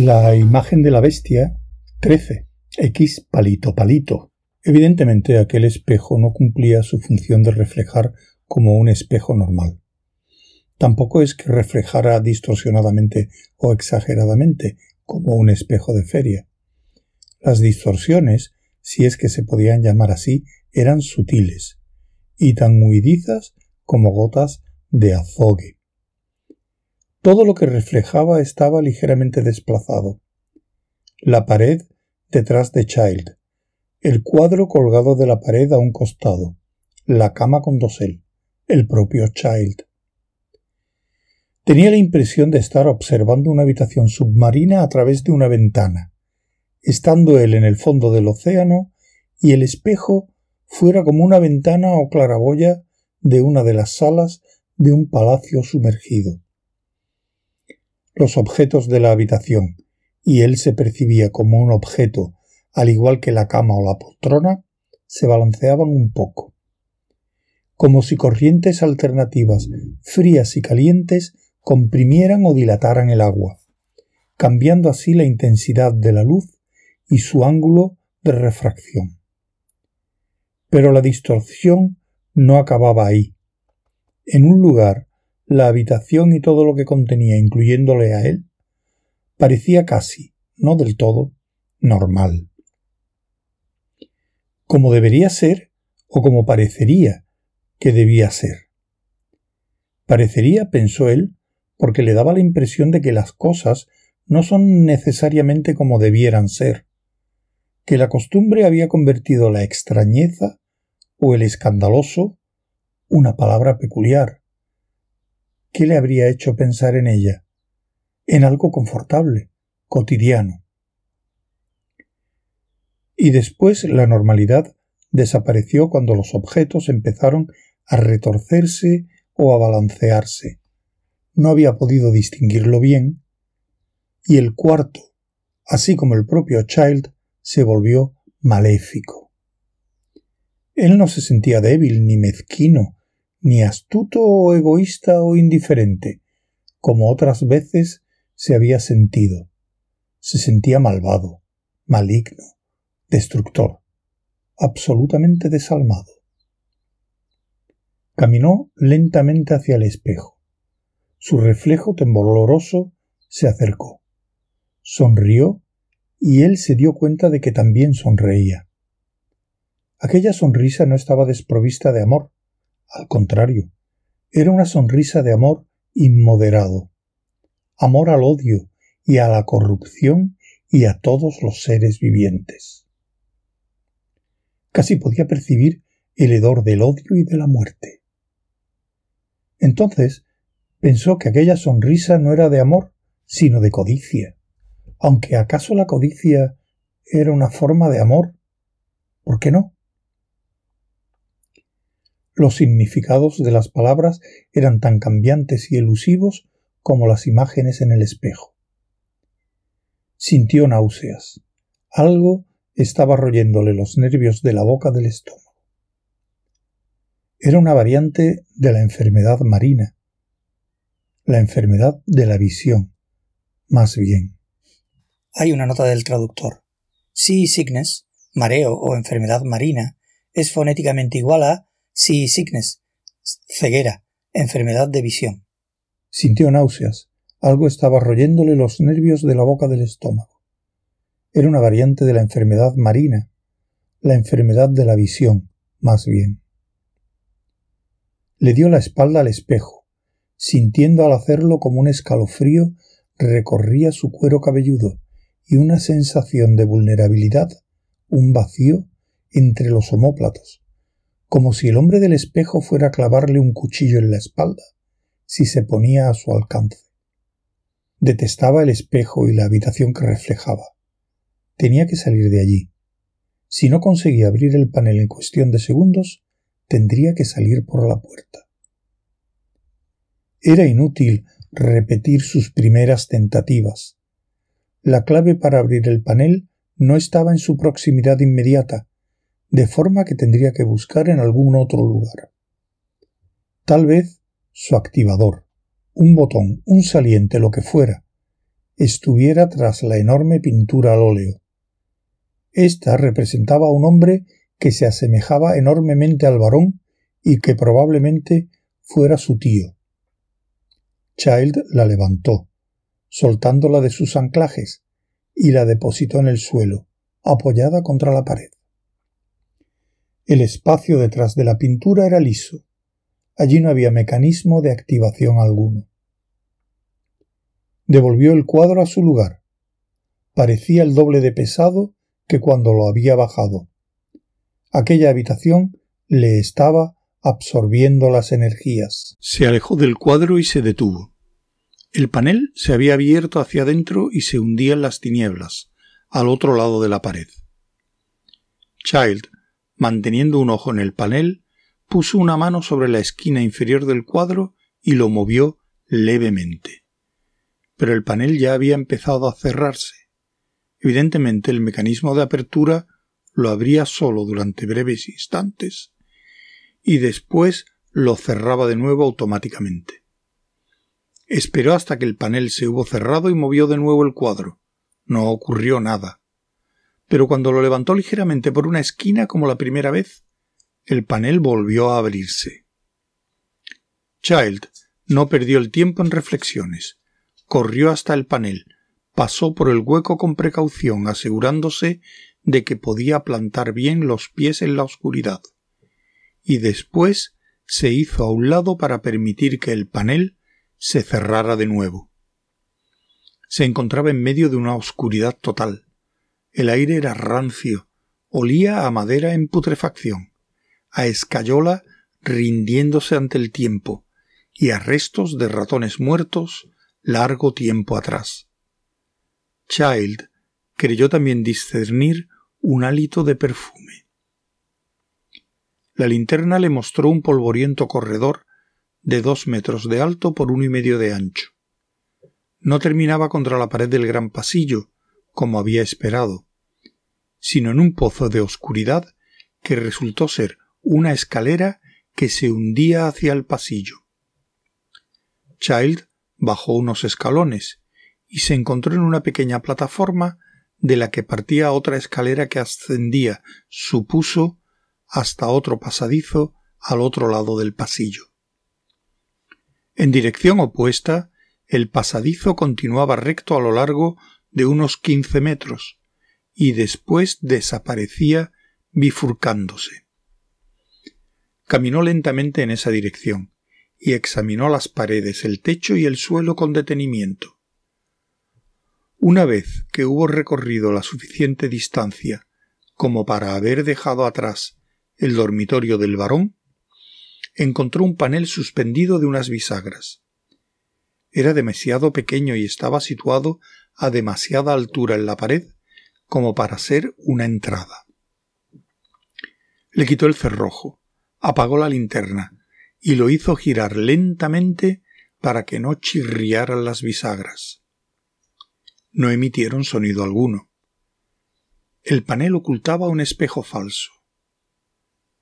La imagen de la bestia crece. X palito palito. Evidentemente aquel espejo no cumplía su función de reflejar como un espejo normal. Tampoco es que reflejara distorsionadamente o exageradamente como un espejo de feria. Las distorsiones, si es que se podían llamar así, eran sutiles y tan huidizas como gotas de azogue. Todo lo que reflejaba estaba ligeramente desplazado. La pared detrás de Child, el cuadro colgado de la pared a un costado, la cama con dosel, el propio Child. Tenía la impresión de estar observando una habitación submarina a través de una ventana, estando él en el fondo del océano y el espejo fuera como una ventana o claraboya de una de las salas de un palacio sumergido los objetos de la habitación, y él se percibía como un objeto, al igual que la cama o la poltrona, se balanceaban un poco. Como si corrientes alternativas, frías y calientes, comprimieran o dilataran el agua, cambiando así la intensidad de la luz y su ángulo de refracción. Pero la distorsión no acababa ahí. En un lugar la habitación y todo lo que contenía, incluyéndole a él, parecía casi, no del todo, normal. Como debería ser o como parecería que debía ser. Parecería, pensó él, porque le daba la impresión de que las cosas no son necesariamente como debieran ser, que la costumbre había convertido la extrañeza o el escandaloso, una palabra peculiar, ¿Qué le habría hecho pensar en ella? En algo confortable, cotidiano. Y después la normalidad desapareció cuando los objetos empezaron a retorcerse o a balancearse. No había podido distinguirlo bien, y el cuarto, así como el propio Child, se volvió maléfico. Él no se sentía débil ni mezquino, ni astuto o egoísta o indiferente, como otras veces se había sentido. Se sentía malvado, maligno, destructor, absolutamente desalmado. Caminó lentamente hacia el espejo. Su reflejo tembloroso se acercó. Sonrió y él se dio cuenta de que también sonreía. Aquella sonrisa no estaba desprovista de amor, al contrario, era una sonrisa de amor inmoderado, amor al odio y a la corrupción y a todos los seres vivientes. Casi podía percibir el hedor del odio y de la muerte. Entonces pensó que aquella sonrisa no era de amor, sino de codicia, aunque acaso la codicia era una forma de amor. ¿Por qué no? Los significados de las palabras eran tan cambiantes y elusivos como las imágenes en el espejo. Sintió náuseas. Algo estaba royéndole los nervios de la boca del estómago. Era una variante de la enfermedad marina, la enfermedad de la visión, más bien. Hay una nota del traductor. Sea sickness, mareo o enfermedad marina, es fonéticamente igual a Sí, sickness, ceguera, enfermedad de visión. Sintió náuseas. Algo estaba royéndole los nervios de la boca del estómago. Era una variante de la enfermedad marina, la enfermedad de la visión, más bien. Le dio la espalda al espejo, sintiendo al hacerlo como un escalofrío recorría su cuero cabelludo y una sensación de vulnerabilidad, un vacío entre los omóplatos, como si el hombre del espejo fuera a clavarle un cuchillo en la espalda, si se ponía a su alcance. Detestaba el espejo y la habitación que reflejaba. Tenía que salir de allí. Si no conseguía abrir el panel en cuestión de segundos, tendría que salir por la puerta. Era inútil repetir sus primeras tentativas. La clave para abrir el panel no estaba en su proximidad inmediata, de forma que tendría que buscar en algún otro lugar. Tal vez su activador, un botón, un saliente, lo que fuera. estuviera tras la enorme pintura al óleo. Esta representaba a un hombre que se asemejaba enormemente al varón y que probablemente fuera su tío. Child la levantó, soltándola de sus anclajes, y la depositó en el suelo, apoyada contra la pared. El espacio detrás de la pintura era liso. Allí no había mecanismo de activación alguno. Devolvió el cuadro a su lugar. Parecía el doble de pesado que cuando lo había bajado. Aquella habitación le estaba absorbiendo las energías. Se alejó del cuadro y se detuvo. El panel se había abierto hacia adentro y se hundía en las tinieblas, al otro lado de la pared. Child, manteniendo un ojo en el panel, puso una mano sobre la esquina inferior del cuadro y lo movió levemente. Pero el panel ya había empezado a cerrarse. Evidentemente el mecanismo de apertura lo abría solo durante breves instantes y después lo cerraba de nuevo automáticamente. Esperó hasta que el panel se hubo cerrado y movió de nuevo el cuadro. No ocurrió nada. Pero cuando lo levantó ligeramente por una esquina como la primera vez, el panel volvió a abrirse. Child no perdió el tiempo en reflexiones. Corrió hasta el panel, pasó por el hueco con precaución, asegurándose de que podía plantar bien los pies en la oscuridad y después se hizo a un lado para permitir que el panel se cerrara de nuevo. Se encontraba en medio de una oscuridad total. El aire era rancio, olía a madera en putrefacción, a escayola rindiéndose ante el tiempo, y a restos de ratones muertos largo tiempo atrás. Child creyó también discernir un hálito de perfume. La linterna le mostró un polvoriento corredor de dos metros de alto por uno y medio de ancho. No terminaba contra la pared del gran pasillo, como había esperado, sino en un pozo de oscuridad que resultó ser una escalera que se hundía hacia el pasillo. Child bajó unos escalones y se encontró en una pequeña plataforma de la que partía otra escalera que ascendía, supuso, hasta otro pasadizo al otro lado del pasillo. En dirección opuesta, el pasadizo continuaba recto a lo largo de unos quince metros y después desaparecía bifurcándose. Caminó lentamente en esa dirección y examinó las paredes, el techo y el suelo con detenimiento. Una vez que hubo recorrido la suficiente distancia como para haber dejado atrás el dormitorio del varón, encontró un panel suspendido de unas bisagras. Era demasiado pequeño y estaba situado a demasiada altura en la pared como para ser una entrada. Le quitó el cerrojo, apagó la linterna y lo hizo girar lentamente para que no chirriaran las bisagras. No emitieron sonido alguno. El panel ocultaba un espejo falso.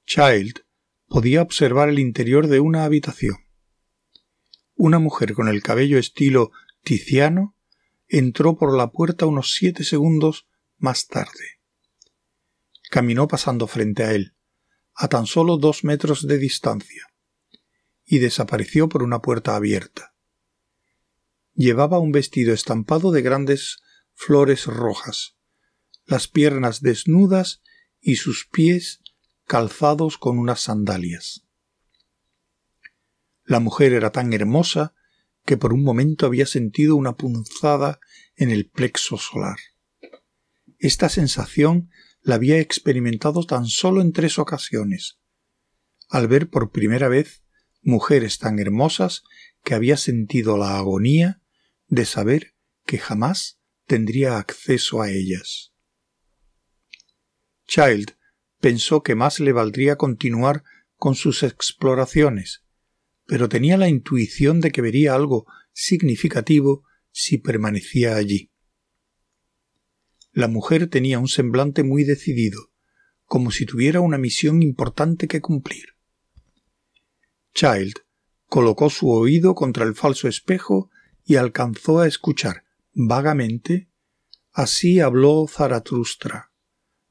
Child podía observar el interior de una habitación. Una mujer con el cabello estilo Tiziano entró por la puerta unos siete segundos más tarde. Caminó pasando frente a él, a tan solo dos metros de distancia, y desapareció por una puerta abierta. Llevaba un vestido estampado de grandes flores rojas, las piernas desnudas y sus pies calzados con unas sandalias. La mujer era tan hermosa que por un momento había sentido una punzada en el plexo solar. Esta sensación la había experimentado tan solo en tres ocasiones, al ver por primera vez mujeres tan hermosas que había sentido la agonía de saber que jamás tendría acceso a ellas. Child pensó que más le valdría continuar con sus exploraciones, pero tenía la intuición de que vería algo significativo si permanecía allí. La mujer tenía un semblante muy decidido, como si tuviera una misión importante que cumplir. Child colocó su oído contra el falso espejo y alcanzó a escuchar, Vagamente, así habló Zaratustra,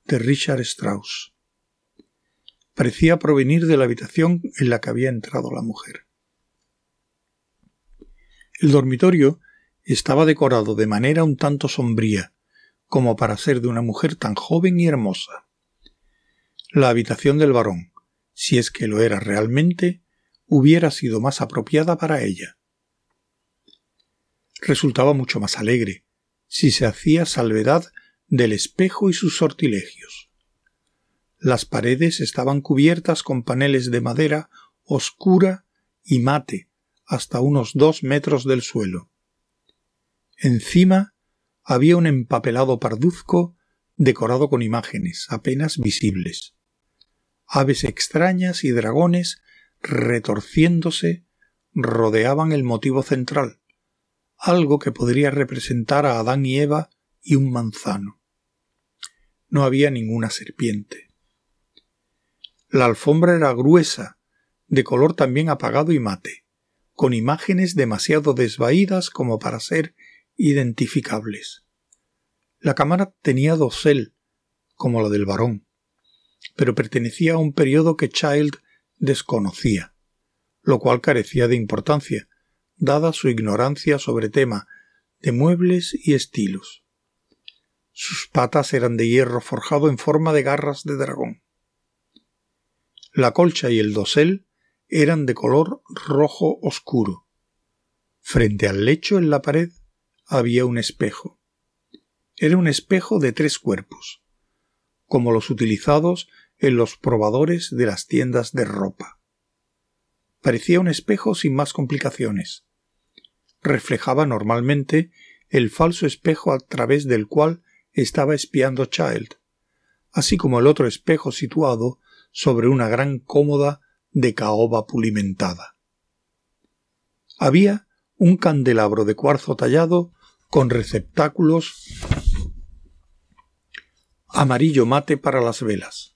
de Richard Strauss. Parecía provenir de la habitación en la que había entrado la mujer. El dormitorio estaba decorado de manera un tanto sombría, como para ser de una mujer tan joven y hermosa. La habitación del varón, si es que lo era realmente, hubiera sido más apropiada para ella. Resultaba mucho más alegre si se hacía salvedad del espejo y sus sortilegios. Las paredes estaban cubiertas con paneles de madera oscura y mate hasta unos dos metros del suelo. Encima había un empapelado parduzco decorado con imágenes apenas visibles. Aves extrañas y dragones retorciéndose rodeaban el motivo central, algo que podría representar a Adán y Eva y un manzano. No había ninguna serpiente. La alfombra era gruesa, de color también apagado y mate, con imágenes demasiado desvaídas como para ser identificables. La cámara tenía dosel, como la del varón, pero pertenecía a un periodo que Child desconocía, lo cual carecía de importancia, dada su ignorancia sobre tema de muebles y estilos. Sus patas eran de hierro forjado en forma de garras de dragón. La colcha y el dosel eran de color rojo oscuro. Frente al lecho en la pared había un espejo. Era un espejo de tres cuerpos, como los utilizados en los probadores de las tiendas de ropa. Parecía un espejo sin más complicaciones. Reflejaba normalmente el falso espejo a través del cual estaba espiando Child, así como el otro espejo situado sobre una gran cómoda de caoba pulimentada. Había un candelabro de cuarzo tallado con receptáculos amarillo mate para las velas.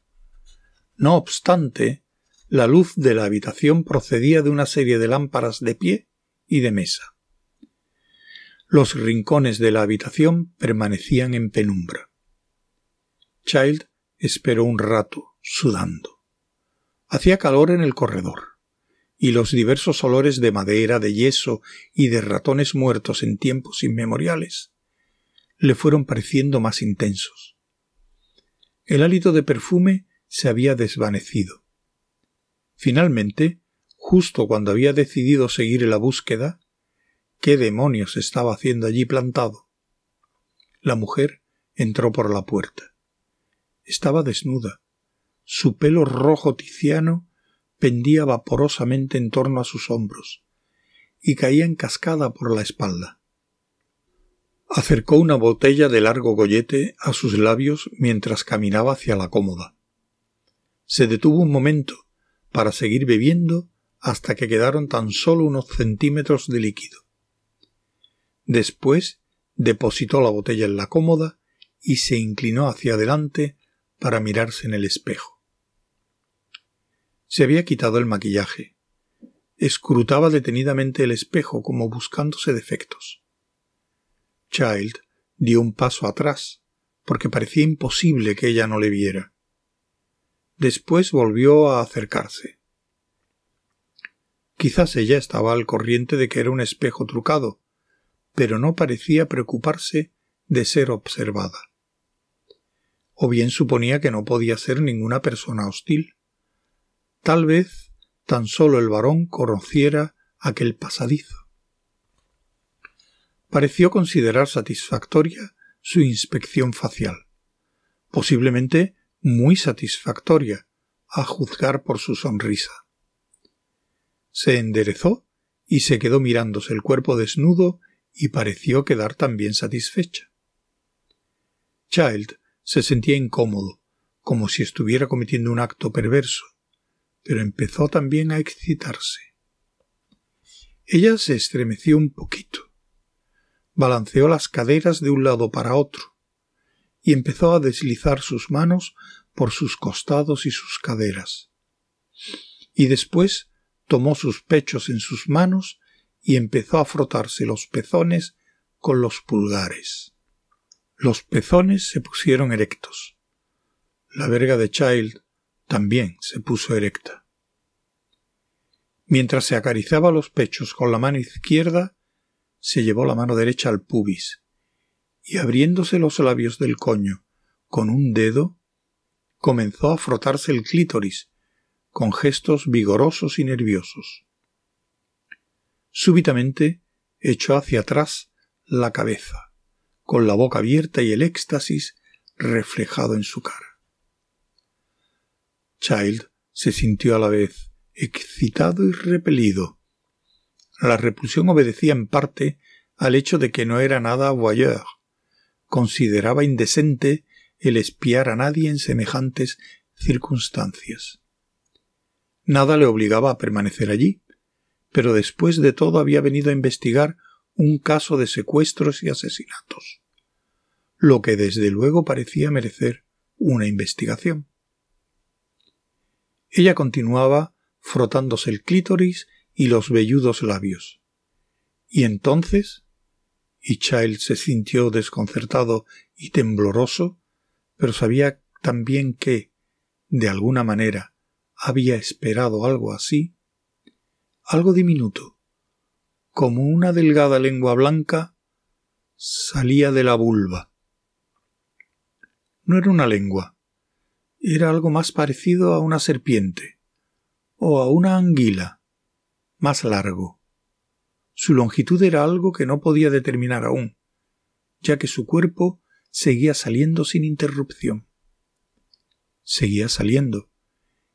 No obstante, la luz de la habitación procedía de una serie de lámparas de pie y de mesa. Los rincones de la habitación permanecían en penumbra. Child esperó un rato, sudando. Hacía calor en el corredor y los diversos olores de madera, de yeso y de ratones muertos en tiempos inmemoriales le fueron pareciendo más intensos. El hálito de perfume se había desvanecido. Finalmente, justo cuando había decidido seguir la búsqueda, ¿qué demonios estaba haciendo allí plantado? La mujer entró por la puerta. Estaba desnuda. Su pelo rojo ticiano pendía vaporosamente en torno a sus hombros y caía en cascada por la espalda. Acercó una botella de largo gollete a sus labios mientras caminaba hacia la cómoda. Se detuvo un momento para seguir bebiendo hasta que quedaron tan solo unos centímetros de líquido. Después depositó la botella en la cómoda y se inclinó hacia adelante para mirarse en el espejo. Se había quitado el maquillaje. Escrutaba detenidamente el espejo como buscándose defectos. Child dio un paso atrás, porque parecía imposible que ella no le viera. Después volvió a acercarse. Quizás ella estaba al corriente de que era un espejo trucado, pero no parecía preocuparse de ser observada. O bien suponía que no podía ser ninguna persona hostil. Tal vez tan solo el varón conociera aquel pasadizo. Pareció considerar satisfactoria su inspección facial, posiblemente muy satisfactoria, a juzgar por su sonrisa. Se enderezó y se quedó mirándose el cuerpo desnudo y pareció quedar también satisfecha. Child se sentía incómodo, como si estuviera cometiendo un acto perverso, pero empezó también a excitarse. Ella se estremeció un poquito, balanceó las caderas de un lado para otro, y empezó a deslizar sus manos por sus costados y sus caderas. Y después tomó sus pechos en sus manos y empezó a frotarse los pezones con los pulgares. Los pezones se pusieron erectos. La verga de Child también se puso erecta. Mientras se acariciaba los pechos con la mano izquierda, se llevó la mano derecha al pubis y abriéndose los labios del coño con un dedo, comenzó a frotarse el clítoris con gestos vigorosos y nerviosos. Súbitamente echó hacia atrás la cabeza, con la boca abierta y el éxtasis reflejado en su cara. Child se sintió a la vez excitado y repelido. La repulsión obedecía en parte al hecho de que no era nada voyeur. Consideraba indecente el espiar a nadie en semejantes circunstancias. Nada le obligaba a permanecer allí, pero después de todo había venido a investigar un caso de secuestros y asesinatos, lo que desde luego parecía merecer una investigación. Ella continuaba frotándose el clítoris y los velludos labios. Y entonces, y Child se sintió desconcertado y tembloroso, pero sabía también que, de alguna manera, había esperado algo así, algo diminuto, como una delgada lengua blanca, salía de la vulva. No era una lengua, era algo más parecido a una serpiente o a una anguila, más largo. Su longitud era algo que no podía determinar aún, ya que su cuerpo seguía saliendo sin interrupción. Seguía saliendo,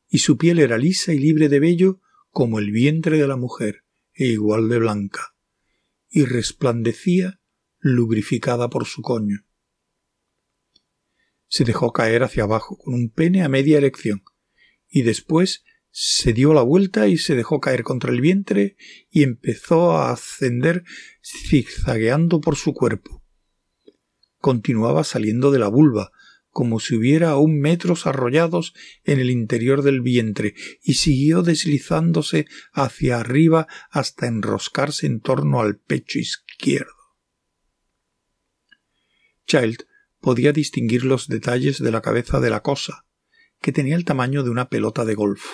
y su piel era lisa y libre de vello como el vientre de la mujer, e igual de blanca, y resplandecía lubrificada por su coño. Se dejó caer hacia abajo con un pene a media erección, y después se dio la vuelta y se dejó caer contra el vientre y empezó a ascender zigzagueando por su cuerpo. Continuaba saliendo de la vulva, como si hubiera aún metros arrollados en el interior del vientre, y siguió deslizándose hacia arriba hasta enroscarse en torno al pecho izquierdo. Child podía distinguir los detalles de la cabeza de la cosa, que tenía el tamaño de una pelota de golf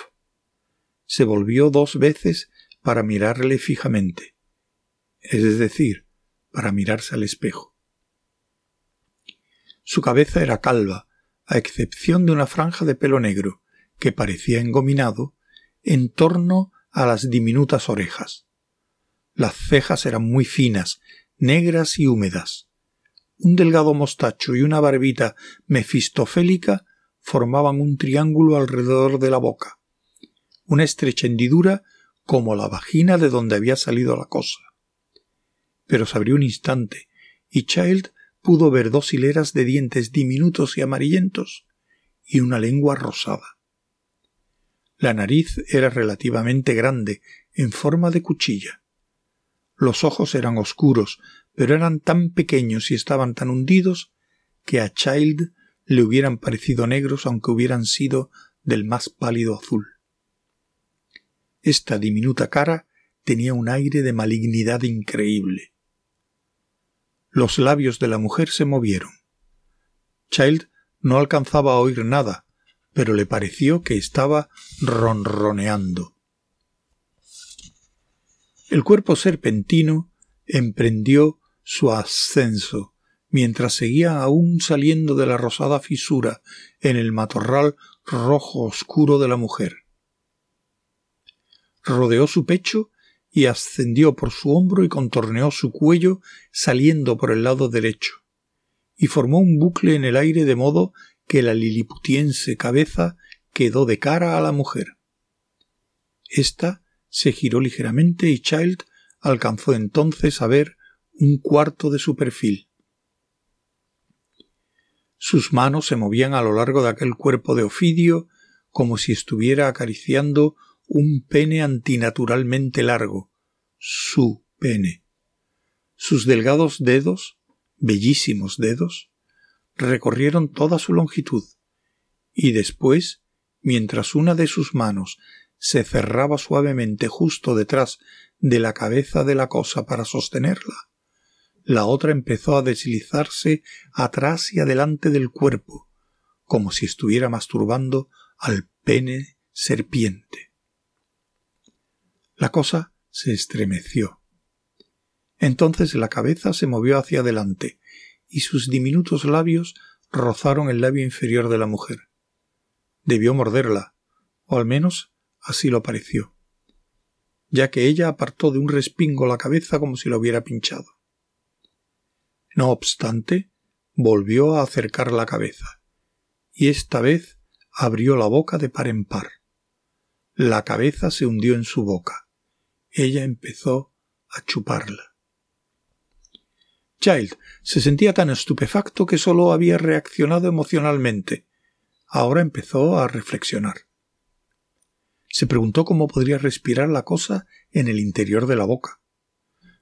se volvió dos veces para mirarle fijamente, es decir, para mirarse al espejo. Su cabeza era calva, a excepción de una franja de pelo negro, que parecía engominado, en torno a las diminutas orejas. Las cejas eran muy finas, negras y húmedas. Un delgado mostacho y una barbita mefistofélica formaban un triángulo alrededor de la boca, una estrecha hendidura como la vagina de donde había salido la cosa. Pero se abrió un instante, y Child pudo ver dos hileras de dientes diminutos y amarillentos y una lengua rosada. La nariz era relativamente grande, en forma de cuchilla. Los ojos eran oscuros, pero eran tan pequeños y estaban tan hundidos que a Child le hubieran parecido negros aunque hubieran sido del más pálido azul. Esta diminuta cara tenía un aire de malignidad increíble. Los labios de la mujer se movieron. Child no alcanzaba a oír nada, pero le pareció que estaba ronroneando. El cuerpo serpentino emprendió su ascenso, mientras seguía aún saliendo de la rosada fisura en el matorral rojo oscuro de la mujer rodeó su pecho y ascendió por su hombro y contorneó su cuello saliendo por el lado derecho, y formó un bucle en el aire de modo que la liliputiense cabeza quedó de cara a la mujer. Esta se giró ligeramente y Child alcanzó entonces a ver un cuarto de su perfil. Sus manos se movían a lo largo de aquel cuerpo de Ofidio como si estuviera acariciando un pene antinaturalmente largo, su pene. Sus delgados dedos, bellísimos dedos, recorrieron toda su longitud, y después, mientras una de sus manos se cerraba suavemente justo detrás de la cabeza de la cosa para sostenerla, la otra empezó a deslizarse atrás y adelante del cuerpo, como si estuviera masturbando al pene serpiente. La cosa se estremeció. Entonces la cabeza se movió hacia adelante y sus diminutos labios rozaron el labio inferior de la mujer. Debió morderla, o al menos así lo pareció, ya que ella apartó de un respingo la cabeza como si la hubiera pinchado. No obstante, volvió a acercar la cabeza, y esta vez abrió la boca de par en par. La cabeza se hundió en su boca. Ella empezó a chuparla. Child se sentía tan estupefacto que sólo había reaccionado emocionalmente. Ahora empezó a reflexionar. Se preguntó cómo podría respirar la cosa en el interior de la boca.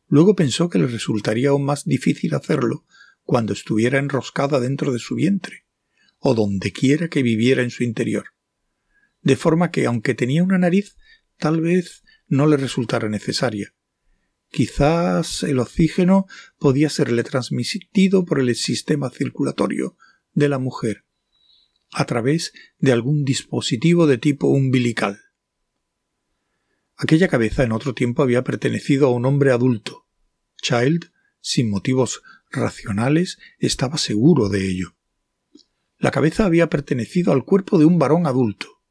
Luego pensó que le resultaría aún más difícil hacerlo cuando estuviera enroscada dentro de su vientre, o donde quiera que viviera en su interior. De forma que, aunque tenía una nariz, tal vez no le resultara necesaria. Quizás el oxígeno podía serle transmitido por el sistema circulatorio de la mujer, a través de algún dispositivo de tipo umbilical. Aquella cabeza en otro tiempo había pertenecido a un hombre adulto. Child, sin motivos racionales, estaba seguro de ello. La cabeza había pertenecido al cuerpo de un varón adulto.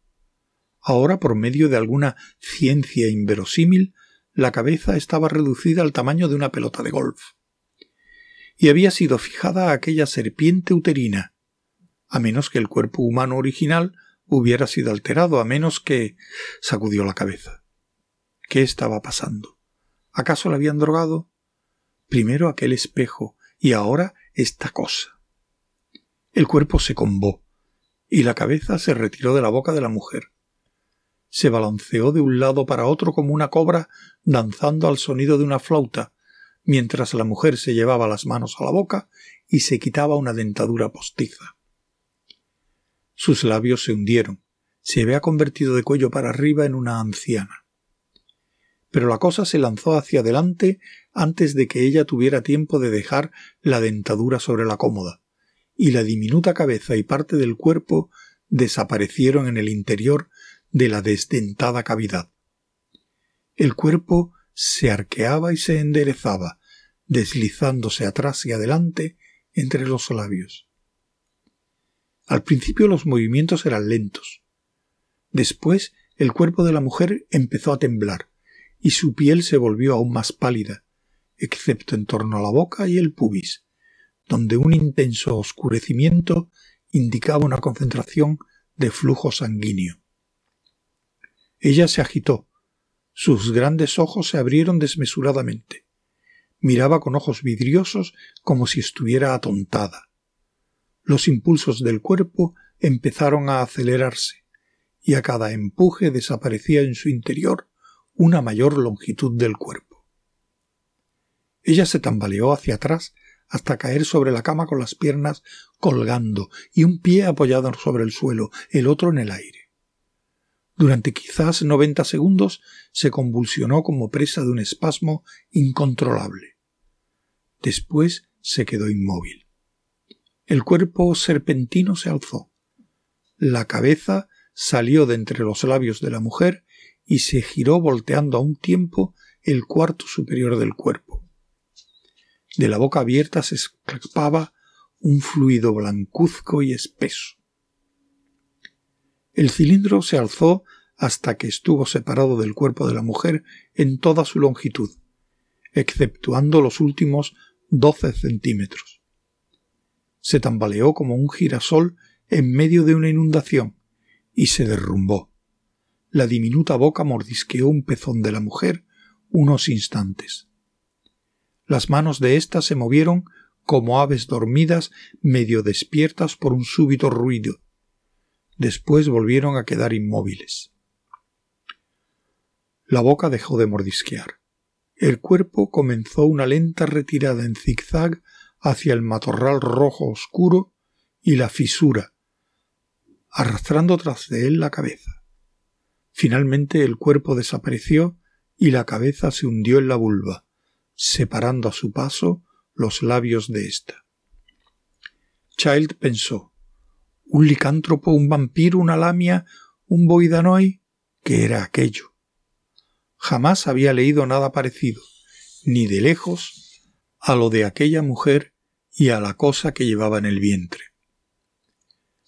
Ahora, por medio de alguna ciencia inverosímil, la cabeza estaba reducida al tamaño de una pelota de golf. Y había sido fijada a aquella serpiente uterina, a menos que el cuerpo humano original hubiera sido alterado, a menos que sacudió la cabeza. ¿Qué estaba pasando? ¿Acaso la habían drogado? Primero aquel espejo y ahora esta cosa. El cuerpo se combó y la cabeza se retiró de la boca de la mujer. Se balanceó de un lado para otro como una cobra danzando al sonido de una flauta, mientras la mujer se llevaba las manos a la boca y se quitaba una dentadura postiza. Sus labios se hundieron. Se había convertido de cuello para arriba en una anciana pero la cosa se lanzó hacia adelante antes de que ella tuviera tiempo de dejar la dentadura sobre la cómoda, y la diminuta cabeza y parte del cuerpo desaparecieron en el interior de la desdentada cavidad. El cuerpo se arqueaba y se enderezaba, deslizándose atrás y adelante entre los labios. Al principio los movimientos eran lentos. Después el cuerpo de la mujer empezó a temblar, y su piel se volvió aún más pálida, excepto en torno a la boca y el pubis, donde un intenso oscurecimiento indicaba una concentración de flujo sanguíneo. Ella se agitó, sus grandes ojos se abrieron desmesuradamente. Miraba con ojos vidriosos como si estuviera atontada. Los impulsos del cuerpo empezaron a acelerarse, y a cada empuje desaparecía en su interior una mayor longitud del cuerpo. Ella se tambaleó hacia atrás hasta caer sobre la cama con las piernas colgando y un pie apoyado sobre el suelo, el otro en el aire. Durante quizás noventa segundos se convulsionó como presa de un espasmo incontrolable. Después se quedó inmóvil. El cuerpo serpentino se alzó. La cabeza salió de entre los labios de la mujer y se giró volteando a un tiempo el cuarto superior del cuerpo. De la boca abierta se escapaba un fluido blancuzco y espeso. El cilindro se alzó hasta que estuvo separado del cuerpo de la mujer en toda su longitud, exceptuando los últimos doce centímetros. Se tambaleó como un girasol en medio de una inundación y se derrumbó la diminuta boca mordisqueó un pezón de la mujer unos instantes. Las manos de ésta se movieron como aves dormidas medio despiertas por un súbito ruido. Después volvieron a quedar inmóviles. La boca dejó de mordisquear. El cuerpo comenzó una lenta retirada en zigzag hacia el matorral rojo oscuro y la fisura, arrastrando tras de él la cabeza. Finalmente el cuerpo desapareció y la cabeza se hundió en la vulva, separando a su paso los labios de ésta. Child pensó un licántropo, un vampiro, una lamia, un boidanoi. ¿Qué era aquello? Jamás había leído nada parecido, ni de lejos, a lo de aquella mujer y a la cosa que llevaba en el vientre.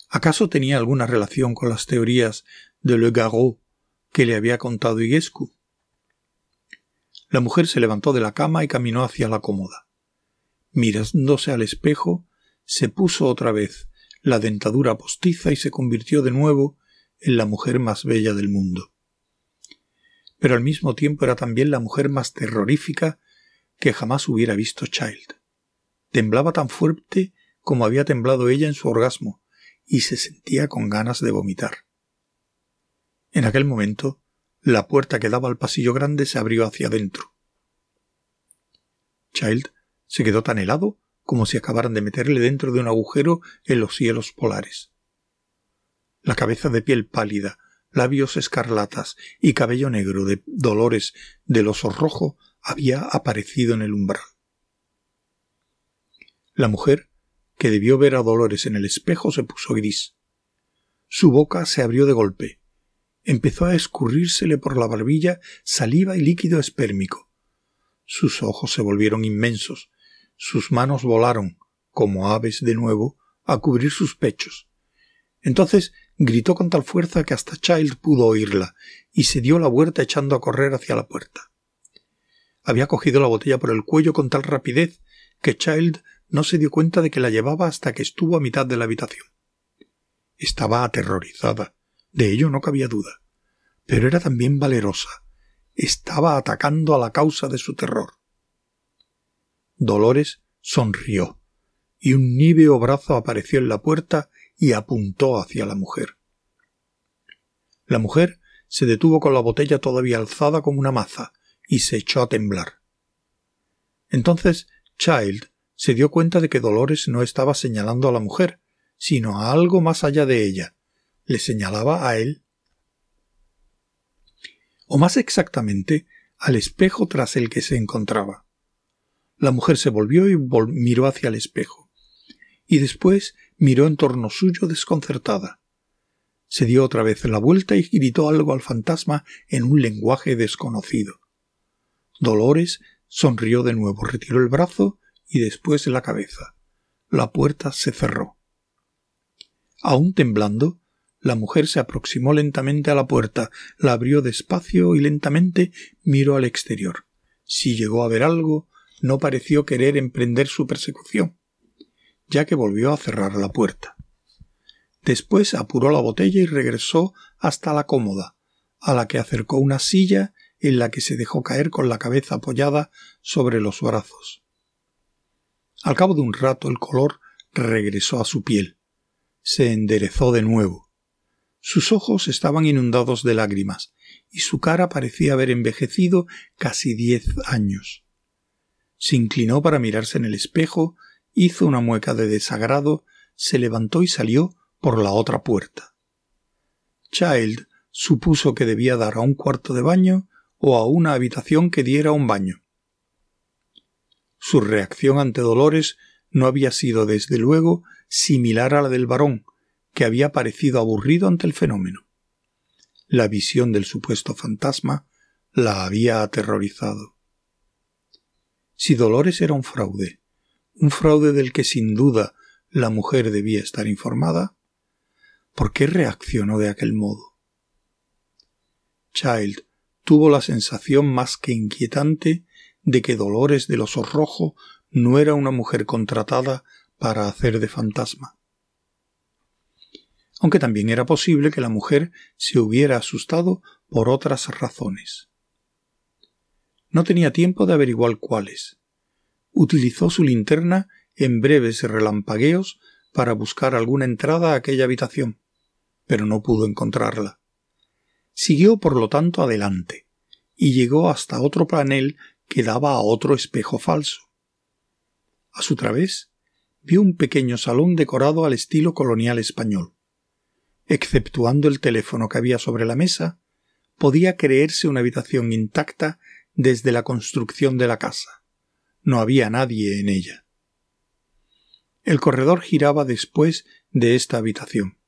¿Acaso tenía alguna relación con las teorías de Le Garot que le había contado Iguescu? La mujer se levantó de la cama y caminó hacia la cómoda. Mirándose al espejo, se puso otra vez la dentadura postiza y se convirtió de nuevo en la mujer más bella del mundo. Pero al mismo tiempo era también la mujer más terrorífica que jamás hubiera visto Child. Temblaba tan fuerte como había temblado ella en su orgasmo, y se sentía con ganas de vomitar. En aquel momento, la puerta que daba al pasillo grande se abrió hacia adentro. Child se quedó tan helado como si acabaran de meterle dentro de un agujero en los cielos polares. La cabeza de piel pálida, labios escarlatas y cabello negro de dolores del oso rojo había aparecido en el umbral. La mujer que debió ver a Dolores en el espejo se puso gris. Su boca se abrió de golpe. Empezó a escurrírsele por la barbilla saliva y líquido espérmico. Sus ojos se volvieron inmensos, sus manos volaron, como aves de nuevo, a cubrir sus pechos. Entonces gritó con tal fuerza que hasta Child pudo oírla, y se dio la vuelta echando a correr hacia la puerta. Había cogido la botella por el cuello con tal rapidez que Child no se dio cuenta de que la llevaba hasta que estuvo a mitad de la habitación. Estaba aterrorizada, de ello no cabía duda, pero era también valerosa. Estaba atacando a la causa de su terror. Dolores sonrió, y un níveo brazo apareció en la puerta y apuntó hacia la mujer. La mujer se detuvo con la botella todavía alzada como una maza y se echó a temblar. Entonces Child se dio cuenta de que Dolores no estaba señalando a la mujer, sino a algo más allá de ella. Le señalaba a él. O más exactamente, al espejo tras el que se encontraba. La mujer se volvió y miró hacia el espejo. Y después miró en torno suyo desconcertada. Se dio otra vez la vuelta y gritó algo al fantasma en un lenguaje desconocido. Dolores sonrió de nuevo, retiró el brazo y después la cabeza. La puerta se cerró. Aún temblando, la mujer se aproximó lentamente a la puerta, la abrió despacio y lentamente miró al exterior. Si llegó a ver algo, no pareció querer emprender su persecución, ya que volvió a cerrar la puerta. Después apuró la botella y regresó hasta la cómoda, a la que acercó una silla en la que se dejó caer con la cabeza apoyada sobre los brazos. Al cabo de un rato el color regresó a su piel. Se enderezó de nuevo. Sus ojos estaban inundados de lágrimas, y su cara parecía haber envejecido casi diez años. Se inclinó para mirarse en el espejo, hizo una mueca de desagrado, se levantó y salió por la otra puerta. Child supuso que debía dar a un cuarto de baño o a una habitación que diera un baño. Su reacción ante Dolores no había sido, desde luego, similar a la del varón, que había parecido aburrido ante el fenómeno. La visión del supuesto fantasma la había aterrorizado. Si Dolores era un fraude, un fraude del que sin duda la mujer debía estar informada, ¿por qué reaccionó de aquel modo? Child tuvo la sensación más que inquietante de que Dolores del Oso Rojo no era una mujer contratada para hacer de fantasma. Aunque también era posible que la mujer se hubiera asustado por otras razones. No tenía tiempo de averiguar cuáles. Utilizó su linterna en breves relampagueos para buscar alguna entrada a aquella habitación, pero no pudo encontrarla. Siguió, por lo tanto, adelante, y llegó hasta otro panel que daba a otro espejo falso. A su través vio un pequeño salón decorado al estilo colonial español. Exceptuando el teléfono que había sobre la mesa, podía creerse una habitación intacta desde la construcción de la casa. No había nadie en ella. El corredor giraba después de esta habitación.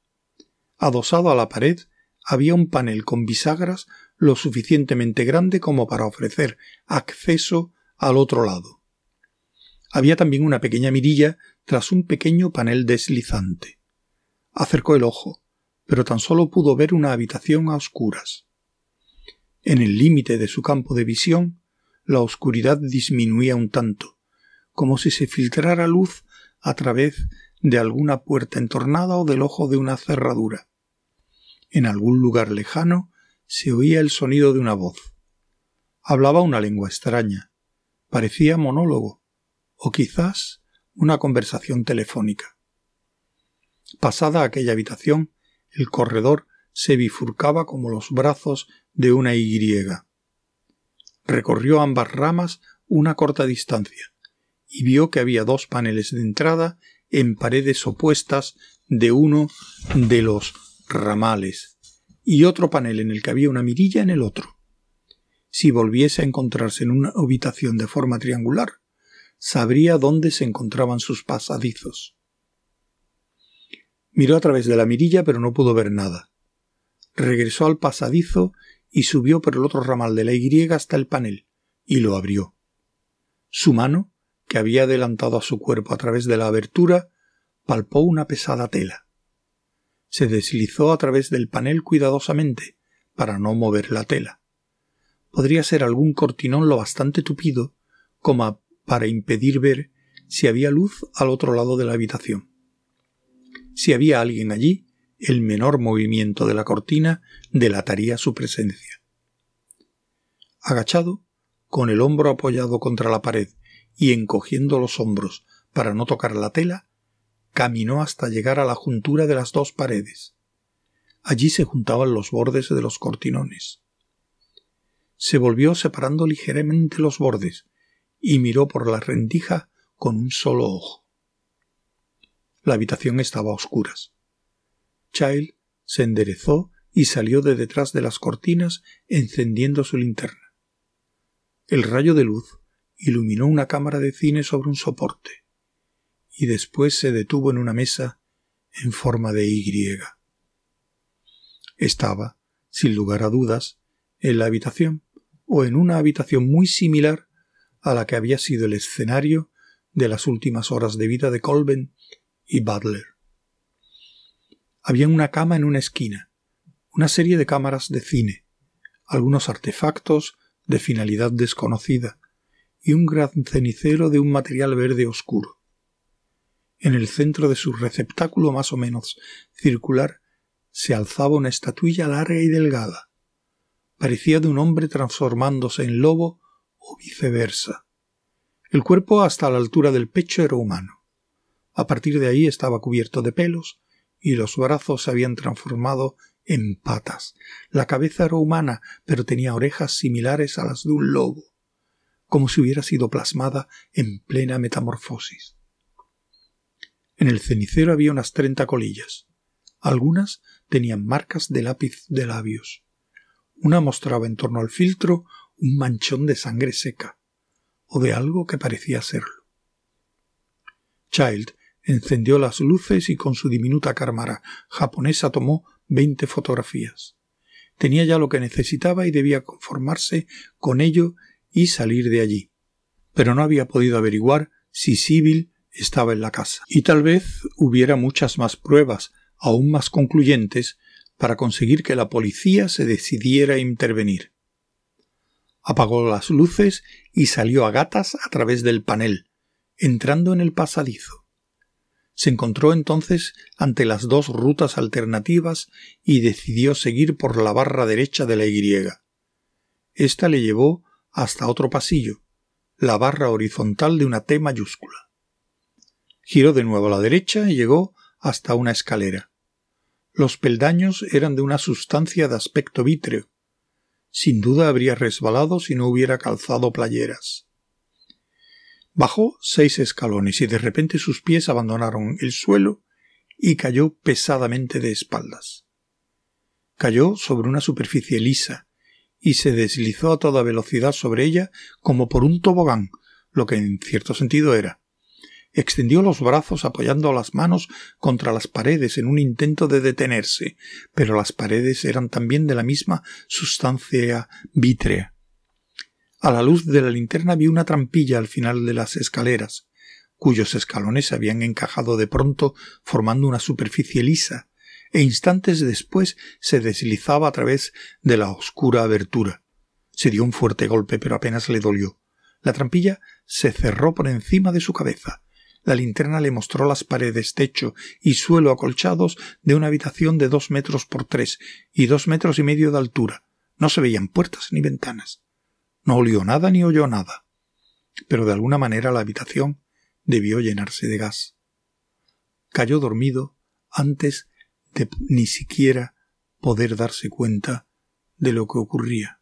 Adosado a la pared había un panel con bisagras lo suficientemente grande como para ofrecer acceso al otro lado. Había también una pequeña mirilla tras un pequeño panel deslizante. Acercó el ojo, pero tan solo pudo ver una habitación a oscuras. En el límite de su campo de visión, la oscuridad disminuía un tanto, como si se filtrara luz a través de alguna puerta entornada o del ojo de una cerradura. En algún lugar lejano se oía el sonido de una voz. Hablaba una lengua extraña. Parecía monólogo, o quizás una conversación telefónica. Pasada aquella habitación, el corredor se bifurcaba como los brazos de una Y. Recorrió ambas ramas una corta distancia y vio que había dos paneles de entrada en paredes opuestas de uno de los ramales y otro panel en el que había una mirilla en el otro. Si volviese a encontrarse en una habitación de forma triangular, sabría dónde se encontraban sus pasadizos. Miró a través de la mirilla pero no pudo ver nada. Regresó al pasadizo y subió por el otro ramal de la Y hasta el panel, y lo abrió. Su mano, que había adelantado a su cuerpo a través de la abertura, palpó una pesada tela se deslizó a través del panel cuidadosamente, para no mover la tela. Podría ser algún cortinón lo bastante tupido como para impedir ver si había luz al otro lado de la habitación. Si había alguien allí, el menor movimiento de la cortina delataría su presencia. Agachado, con el hombro apoyado contra la pared y encogiendo los hombros para no tocar la tela, caminó hasta llegar a la juntura de las dos paredes. Allí se juntaban los bordes de los cortinones. Se volvió separando ligeramente los bordes y miró por la rendija con un solo ojo. La habitación estaba a oscuras. Child se enderezó y salió de detrás de las cortinas encendiendo su linterna. El rayo de luz iluminó una cámara de cine sobre un soporte y después se detuvo en una mesa en forma de Y. Estaba, sin lugar a dudas, en la habitación o en una habitación muy similar a la que había sido el escenario de las últimas horas de vida de Colben y Butler. Había una cama en una esquina, una serie de cámaras de cine, algunos artefactos de finalidad desconocida y un gran cenicero de un material verde oscuro. En el centro de su receptáculo más o menos circular se alzaba una estatuilla larga y delgada. Parecía de un hombre transformándose en lobo o viceversa. El cuerpo hasta la altura del pecho era humano. A partir de ahí estaba cubierto de pelos y los brazos se habían transformado en patas. La cabeza era humana, pero tenía orejas similares a las de un lobo, como si hubiera sido plasmada en plena metamorfosis. En el cenicero había unas treinta colillas. Algunas tenían marcas de lápiz de labios. Una mostraba en torno al filtro un manchón de sangre seca, o de algo que parecía serlo. Child encendió las luces y con su diminuta cámara japonesa tomó veinte fotografías. Tenía ya lo que necesitaba y debía conformarse con ello y salir de allí. Pero no había podido averiguar si Sibyl estaba en la casa. Y tal vez hubiera muchas más pruebas, aún más concluyentes, para conseguir que la policía se decidiera a intervenir. Apagó las luces y salió a gatas a través del panel, entrando en el pasadizo. Se encontró entonces ante las dos rutas alternativas y decidió seguir por la barra derecha de la Y. Esta le llevó hasta otro pasillo, la barra horizontal de una T mayúscula. Giró de nuevo a la derecha y llegó hasta una escalera. Los peldaños eran de una sustancia de aspecto vítreo. Sin duda habría resbalado si no hubiera calzado playeras. Bajó seis escalones y de repente sus pies abandonaron el suelo y cayó pesadamente de espaldas. Cayó sobre una superficie lisa y se deslizó a toda velocidad sobre ella como por un tobogán, lo que en cierto sentido era. Extendió los brazos apoyando las manos contra las paredes en un intento de detenerse, pero las paredes eran también de la misma sustancia vítrea. A la luz de la linterna vi una trampilla al final de las escaleras, cuyos escalones se habían encajado de pronto formando una superficie lisa, e instantes después se deslizaba a través de la oscura abertura. Se dio un fuerte golpe, pero apenas le dolió. La trampilla se cerró por encima de su cabeza. La linterna le mostró las paredes, techo y suelo acolchados de una habitación de dos metros por tres y dos metros y medio de altura. No se veían puertas ni ventanas. No olió nada ni oyó nada. Pero de alguna manera la habitación debió llenarse de gas. Cayó dormido antes de ni siquiera poder darse cuenta de lo que ocurría.